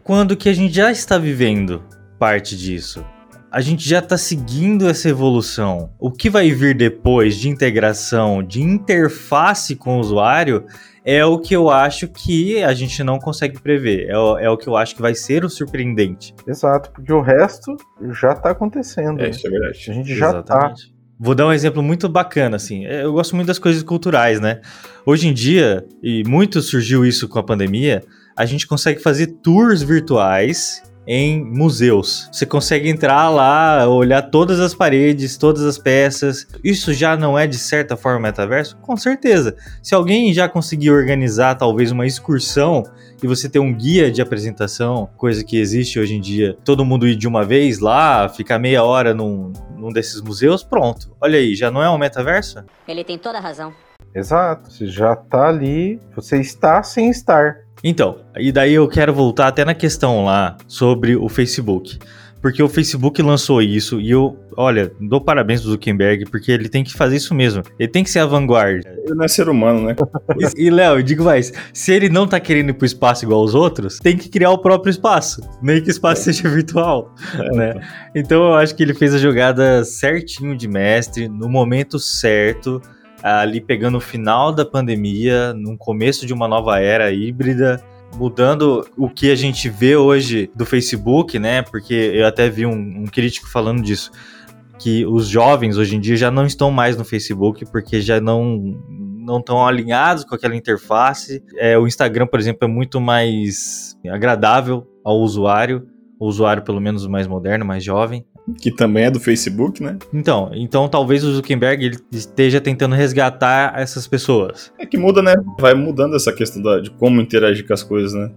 Quando que a gente já está vivendo parte disso? A gente já está seguindo essa evolução. O que vai vir depois de integração, de interface com o usuário, é o que eu acho que a gente não consegue prever. É o, é o que eu acho que vai ser o surpreendente. Exato, porque o resto já está acontecendo. É, né? isso é verdade. A gente já está. Vou dar um exemplo muito bacana, assim. Eu gosto muito das coisas culturais, né? Hoje em dia, e muito surgiu isso com a pandemia, a gente consegue fazer tours virtuais em museus. Você consegue entrar lá, olhar todas as paredes, todas as peças. Isso já não é de certa forma metaverso? Com certeza. Se alguém já conseguiu organizar talvez uma excursão e você ter um guia de apresentação, coisa que existe hoje em dia, todo mundo ir de uma vez lá, ficar meia hora num, num desses museus, pronto. Olha aí, já não é um metaverso? Ele tem toda a razão. Exato, você já tá ali, você está sem estar. Então, e daí eu quero voltar até na questão lá sobre o Facebook. Porque o Facebook lançou isso e eu, olha, dou parabéns pro Zuckerberg, porque ele tem que fazer isso mesmo. Ele tem que ser a vanguarda. Ele não é ser humano, né? e, Léo, eu digo mais: se ele não tá querendo ir pro espaço igual os outros, tem que criar o próprio espaço. Nem que o espaço é. seja virtual. É. Né? Então eu acho que ele fez a jogada certinho de mestre, no momento certo ali pegando o final da pandemia, no começo de uma nova era híbrida, mudando o que a gente vê hoje do Facebook, né? Porque eu até vi um, um crítico falando disso, que os jovens hoje em dia já não estão mais no Facebook porque já não não estão alinhados com aquela interface. É, o Instagram, por exemplo, é muito mais agradável ao usuário, o usuário pelo menos mais moderno, mais jovem que também é do Facebook, né? Então, então talvez o Zuckerberg ele esteja tentando resgatar essas pessoas. É que muda, né? Vai mudando essa questão da, de como interagir com as coisas, né?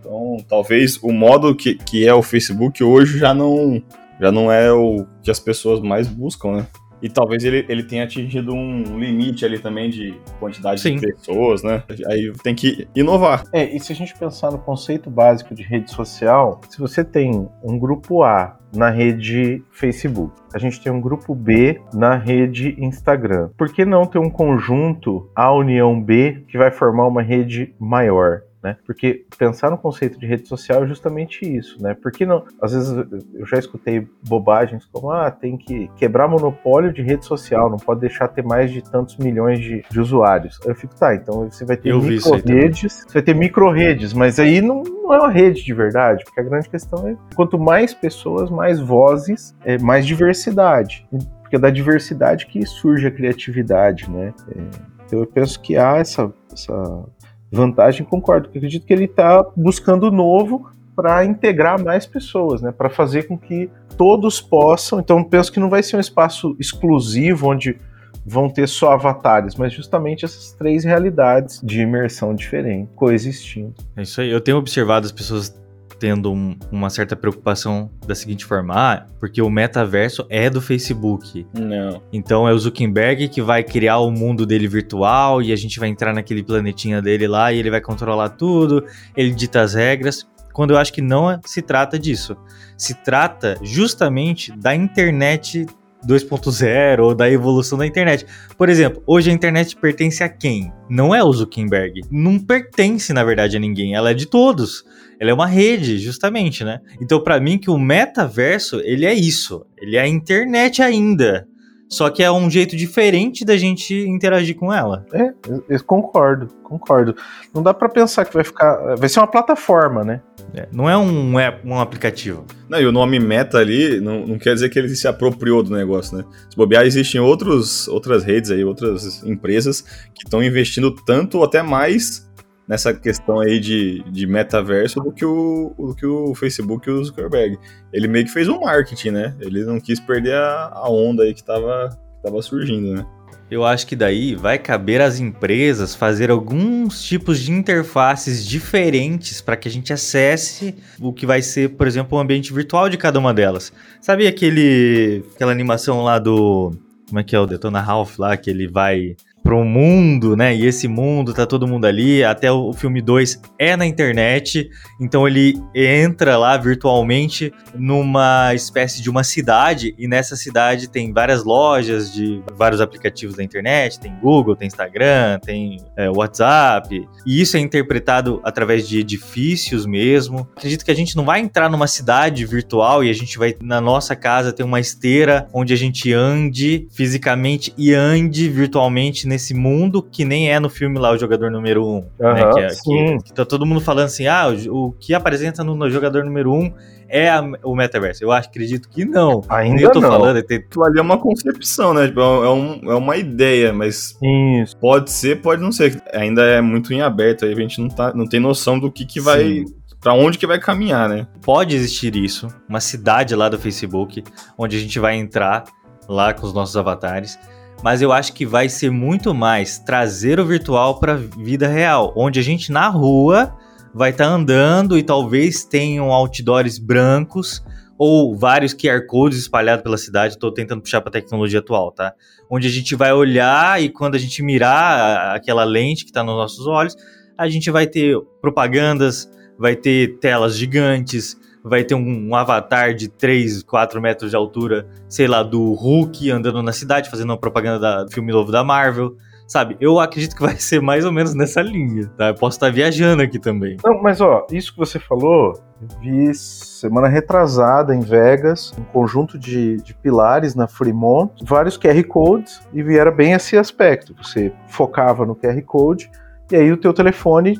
Então, talvez o modo que, que é o Facebook hoje já não, já não é o que as pessoas mais buscam, né? E talvez ele, ele tenha atingido um limite ali também de quantidade Sim. de pessoas, né? Aí tem que inovar. É, e se a gente pensar no conceito básico de rede social, se você tem um grupo A na rede Facebook. A gente tem um grupo B na rede Instagram. Por que não ter um conjunto A união B que vai formar uma rede maior? Né? Porque pensar no conceito de rede social é justamente isso, né? Porque não, às vezes eu já escutei bobagens como ah, tem que quebrar monopólio de rede social, não pode deixar ter mais de tantos milhões de, de usuários. Eu fico, tá, então você vai ter micro-redes, você vai ter micro-redes, mas aí não, não é uma rede de verdade, porque a grande questão é quanto mais pessoas, mais vozes, é, mais diversidade. Porque é da diversidade que surge a criatividade, né? É, então eu penso que há essa, essa vantagem, concordo. Porque acredito que ele está buscando novo para integrar mais pessoas, né? Para fazer com que todos possam. Então, penso que não vai ser um espaço exclusivo onde vão ter só avatares, mas justamente essas três realidades de imersão diferente coexistindo. É isso aí. Eu tenho observado as pessoas tendo um, uma certa preocupação da seguinte forma: ah, porque o metaverso é do Facebook. Não. Então é o Zuckerberg que vai criar o mundo dele virtual e a gente vai entrar naquele planetinha dele lá e ele vai controlar tudo, ele dita as regras. Quando eu acho que não se trata disso. Se trata justamente da internet 2.0 ou da evolução da internet. Por exemplo, hoje a internet pertence a quem? Não é o Zuckerberg. Não pertence, na verdade, a ninguém. Ela é de todos. Ela é uma rede, justamente, né? Então, para mim, que o metaverso, ele é isso. Ele é a internet ainda. Só que é um jeito diferente da gente interagir com ela. É, eu, eu concordo, concordo. Não dá para pensar que vai ficar. Vai ser uma plataforma, né? É, não é um, é um aplicativo. Não, e o nome Meta ali não, não quer dizer que ele se apropriou do negócio, né? Se bobear, existem outros, outras redes aí, outras empresas que estão investindo tanto ou até mais nessa questão aí de, de metaverso do que, o, do que o Facebook e o Zuckerberg. Ele meio que fez um marketing, né? Ele não quis perder a, a onda aí que estava que tava surgindo, né? Eu acho que daí vai caber às empresas fazer alguns tipos de interfaces diferentes para que a gente acesse o que vai ser, por exemplo, o ambiente virtual de cada uma delas. Sabe aquele aquela animação lá do como é que é o Detona Ralph lá que ele vai para um mundo, né? E esse mundo tá todo mundo ali. Até o filme 2 é na internet, então ele entra lá virtualmente numa espécie de uma cidade e nessa cidade tem várias lojas de vários aplicativos da internet, tem Google, tem Instagram, tem é, WhatsApp. E isso é interpretado através de edifícios mesmo. Acredito que a gente não vai entrar numa cidade virtual e a gente vai na nossa casa ter uma esteira onde a gente ande fisicamente e ande virtualmente nesse nesse mundo que nem é no filme lá o jogador número 1. Um, uhum, né? que, é, que, que, tá todo mundo falando assim: ah, o, o que apresenta no, no, jogador número 1 um é a, o metaverso. Eu acho, acredito que não. Ainda eu tô não. falando. Tem... Aquilo ali é uma concepção, né? Tipo, é, um, é uma ideia, mas Isso. pode ser, pode não ser. Ainda é muito em aberto, aí a gente não, tá, não tem noção do que, que vai. Para onde que vai caminhar, né? Pode existir isso, uma cidade lá do Facebook, onde a gente vai entrar lá com os nossos avatares mas eu acho que vai ser muito mais trazer o virtual para a vida real, onde a gente na rua vai estar tá andando e talvez tenham outdoors brancos ou vários QR codes espalhados pela cidade. Estou tentando puxar para a tecnologia atual, tá? Onde a gente vai olhar e quando a gente mirar aquela lente que está nos nossos olhos, a gente vai ter propagandas, vai ter telas gigantes, vai ter um, um, avatar de 3, 4 metros de altura, sei lá, do Hulk andando na cidade, fazendo uma propaganda da, do filme novo da Marvel. Sabe, eu acredito que vai ser mais ou menos nessa linha, tá? Eu posso estar viajando aqui também. Não, mas ó, isso que você falou, vi semana retrasada em Vegas, um conjunto de, de pilares na Fremont, vários QR Codes, e vieram bem esse aspecto. Você focava no QR Code, e aí o teu telefone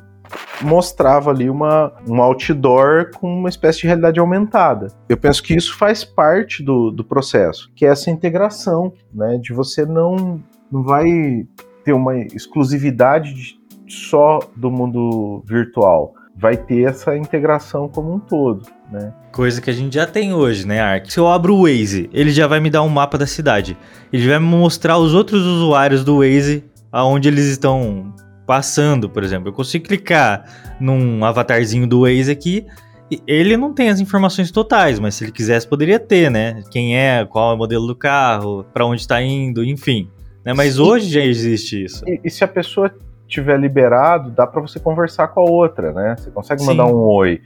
mostrava ali uma, um outdoor com uma espécie de realidade aumentada. Eu penso que isso faz parte do, do processo, que é essa integração, né, de você não, não vai ter uma exclusividade de, só do mundo virtual, vai ter essa integração como um todo, né? Coisa que a gente já tem hoje, né, Ark? Se eu abro o Waze, ele já vai me dar um mapa da cidade. Ele vai me mostrar os outros usuários do Waze aonde eles estão passando, por exemplo. Eu consigo clicar num avatarzinho do Waze aqui. Ele não tem as informações totais, mas se ele quisesse, poderia ter, né? Quem é, qual é o modelo do carro, para onde está indo, enfim. Né? Mas Sim. hoje já existe isso. E, e, se a pessoa tiver liberado, dá para você conversar com a outra, né? Você consegue mandar Sim. um oi.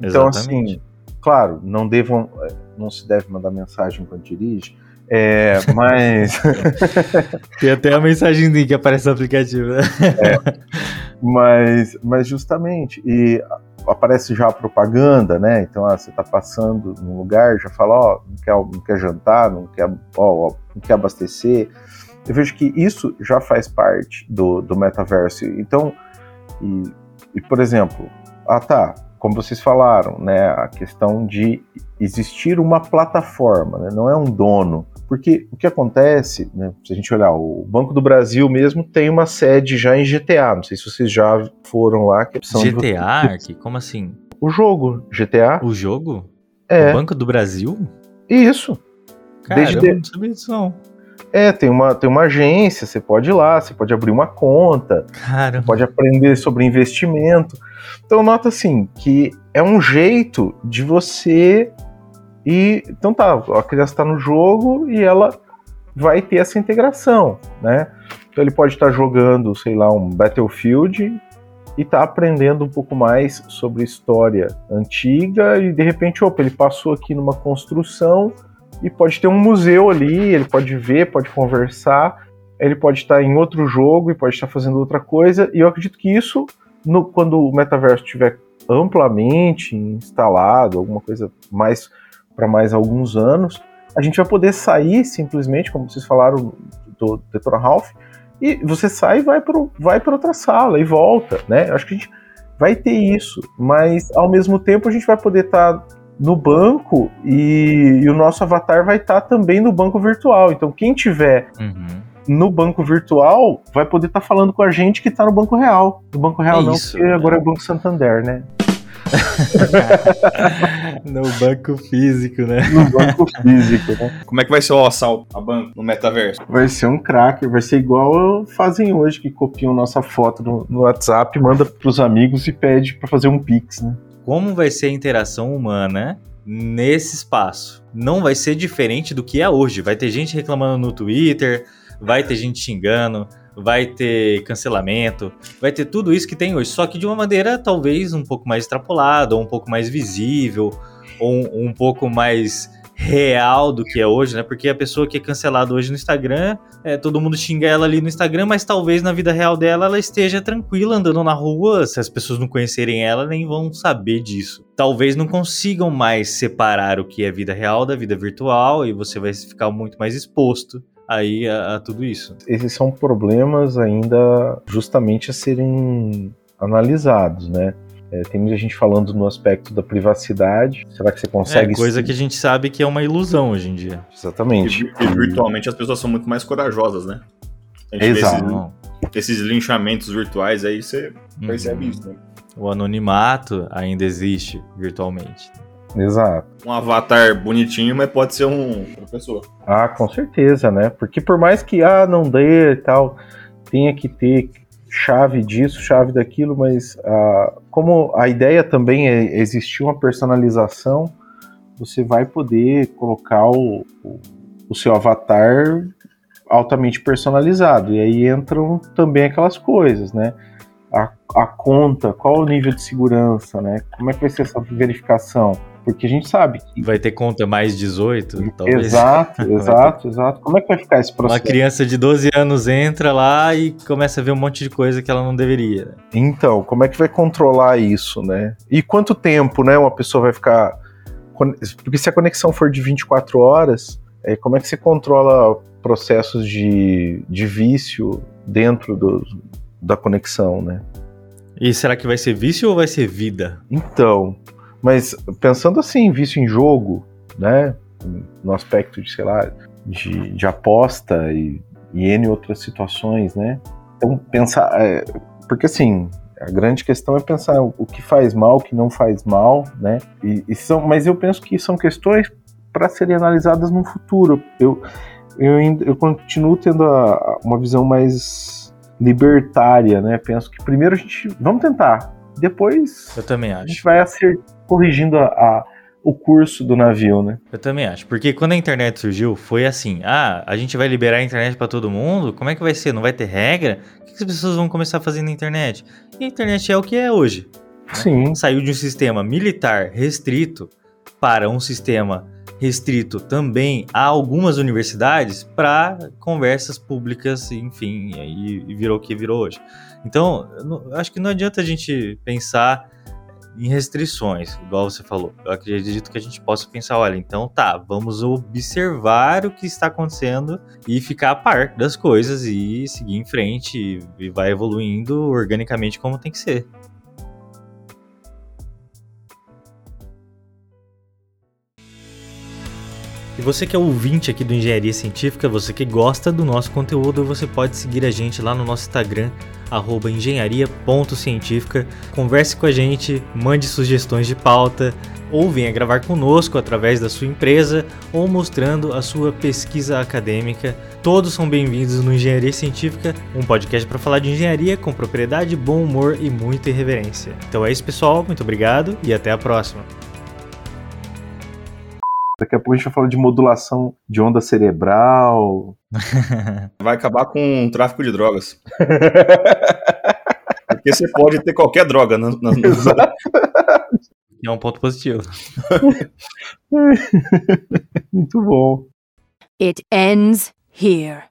Então, assim, Exatamente. assim, claro, não devam, não se deve mandar mensagem quando dirige, é, mas. Tem até a mensagem que aparece no aplicativo, né? É, mas, mas justamente, e aparece já a propaganda, né? Então, ah, você está passando num lugar, já fala, ó, não, quer, não quer jantar, não quer, ó, não quer abastecer. Eu vejo que isso já faz parte do, do metaverso. Então, e, e por exemplo, ah tá, como vocês falaram, né, a questão de existir uma plataforma, né, não é um dono. Porque o que acontece, né, se a gente olhar, o Banco do Brasil mesmo tem uma sede já em GTA. Não sei se vocês já foram lá. Que GTA? De... Como assim? O jogo, GTA. O jogo? É. O Banco do Brasil? Isso. Caramba, Desde- eu não sabia disso não. É, tem uma, tem uma agência, você pode ir lá, você pode abrir uma conta, Caramba. pode aprender sobre investimento. Então nota assim que é um jeito de você ir. Então tá, a criança está no jogo e ela vai ter essa integração, né? Então ele pode estar jogando, sei lá, um Battlefield e tá aprendendo um pouco mais sobre história antiga e de repente, opa, ele passou aqui numa construção e pode ter um museu ali, ele pode ver, pode conversar, ele pode estar em outro jogo e pode estar fazendo outra coisa, e eu acredito que isso, no- quando o metaverso estiver amplamente instalado, alguma coisa mais para mais alguns anos, a gente vai poder sair simplesmente, como vocês falaram do Detona Ralph, e você sai e vai para vai pra outra sala e volta, né? Eu acho que a gente vai ter isso, mas ao mesmo tempo a gente vai poder estar no banco e, e o nosso avatar vai estar também no banco virtual. Então quem tiver Uhum. no banco virtual vai poder estar falando com a gente que está no banco real. No banco real É não, isso, porque né? agora é o Banco Santander, né? no banco físico, né? No banco físico, né? Como é que vai ser o assalto a banco no metaverso? Vai ser um cracker, vai ser igual fazem hoje, que copiam nossa foto no, no WhatsApp, manda pros amigos e pede para fazer um pix, né? Como vai ser a interação humana nesse espaço? Não vai ser diferente do que é hoje. Vai ter gente reclamando no Twitter, vai ter gente xingando, vai ter cancelamento, vai ter tudo isso que tem hoje, só que de uma maneira talvez um pouco mais extrapolada, ou um pouco mais visível, ou um, um pouco mais real do que é hoje, né? Porque a pessoa que é cancelada hoje no Instagram, é, todo mundo xinga ela ali no Instagram, mas talvez na vida real dela ela esteja tranquila andando na rua, se as pessoas não conhecerem ela, nem vão saber disso. Talvez não consigam mais separar o que é vida real da vida virtual e você vai ficar muito mais exposto aí a, a tudo isso. Esses são problemas ainda justamente a serem analisados, né? É, tem muita gente falando no aspecto da privacidade. Será que você consegue. É coisa que a gente sabe que é uma ilusão hoje em dia. E, Exatamente. vi- e virtualmente as pessoas são muito mais corajosas, né? A gente vê Exato. Esses, esses linchamentos virtuais aí, você percebe Uhum. isso, né? O anonimato ainda existe virtualmente. Exato. Um avatar bonitinho, mas pode ser um, uma pessoa. Ah, com certeza, né? Porque por mais que ah, não dê e tal, tenha que ter chave disso, chave daquilo, mas ah, como a ideia também é existir uma personalização, você vai poder colocar o, o, o seu avatar altamente personalizado. E aí entram também aquelas coisas, né? A, a conta, qual o nível de segurança, né? Como é que vai ser essa verificação? Porque a gente sabe que Vai ter conta mais 18, talvez. Exato, exato, exato. Como é que vai ficar esse Uma processo? criança de 12 anos entra lá e começa a ver um monte de coisa que ela não deveria. Então, como é que vai controlar isso, né? E quanto tempo, né, uma pessoa vai ficar... Porque se a conexão for de 24 horas, é, como é que você controla processos de, de vício dentro do, da conexão, né? E será que vai ser vício ou vai ser vida? Então, mas pensando assim, vício em jogo, né? No aspecto de, sei lá, de, de aposta e, e N outras situações, né? Então, pensar. é, porque assim, a grande questão é pensar o que faz mal, o que não faz mal, né? E, e são, mas eu penso que são questões para serem analisadas no futuro. Eu, eu, eu continuo tendo a- uma visão mais libertária, né? Penso que primeiro a gente. Vamos tentar. Depois Eu também a gente acho. vai acer- corrigindo a, a- o curso do navio, né? Eu também acho. Porque quando a internet surgiu, foi assim: ah, a gente vai liberar a internet pra todo mundo? Como é que vai ser? Não vai ter regra? O que as pessoas vão começar a fazer na internet? E a internet é o que é hoje. Sim, Saiu de um sistema militar restrito para um sistema restrito também a algumas universidades para conversas públicas, enfim, e virou o que virou hoje. Então, acho que não adianta a gente pensar em restrições, igual você falou. Eu acredito que a gente possa pensar, olha, então tá, vamos observar o que está acontecendo e ficar a par das coisas e seguir em frente e, e vai evoluindo organicamente como tem que ser. você que é ouvinte aqui do Engenharia Científica, você que gosta do nosso conteúdo, você pode seguir a gente lá no nosso Instagram, engenharia.científica. Converse com a gente, mande sugestões de pauta, ou venha gravar conosco através da sua empresa ou mostrando a sua pesquisa acadêmica. Todos são bem-vindos no Engenharia Científica, um podcast para falar de engenharia com propriedade, bom humor e muita irreverência. Então é isso, pessoal. Muito obrigado e até a próxima. Daqui a pouco a gente vai falar de modulação de onda cerebral. Vai acabar com o tráfico de drogas. Porque você pode ter qualquer droga. No... Exato. É um ponto positivo. Muito bom. It ends here.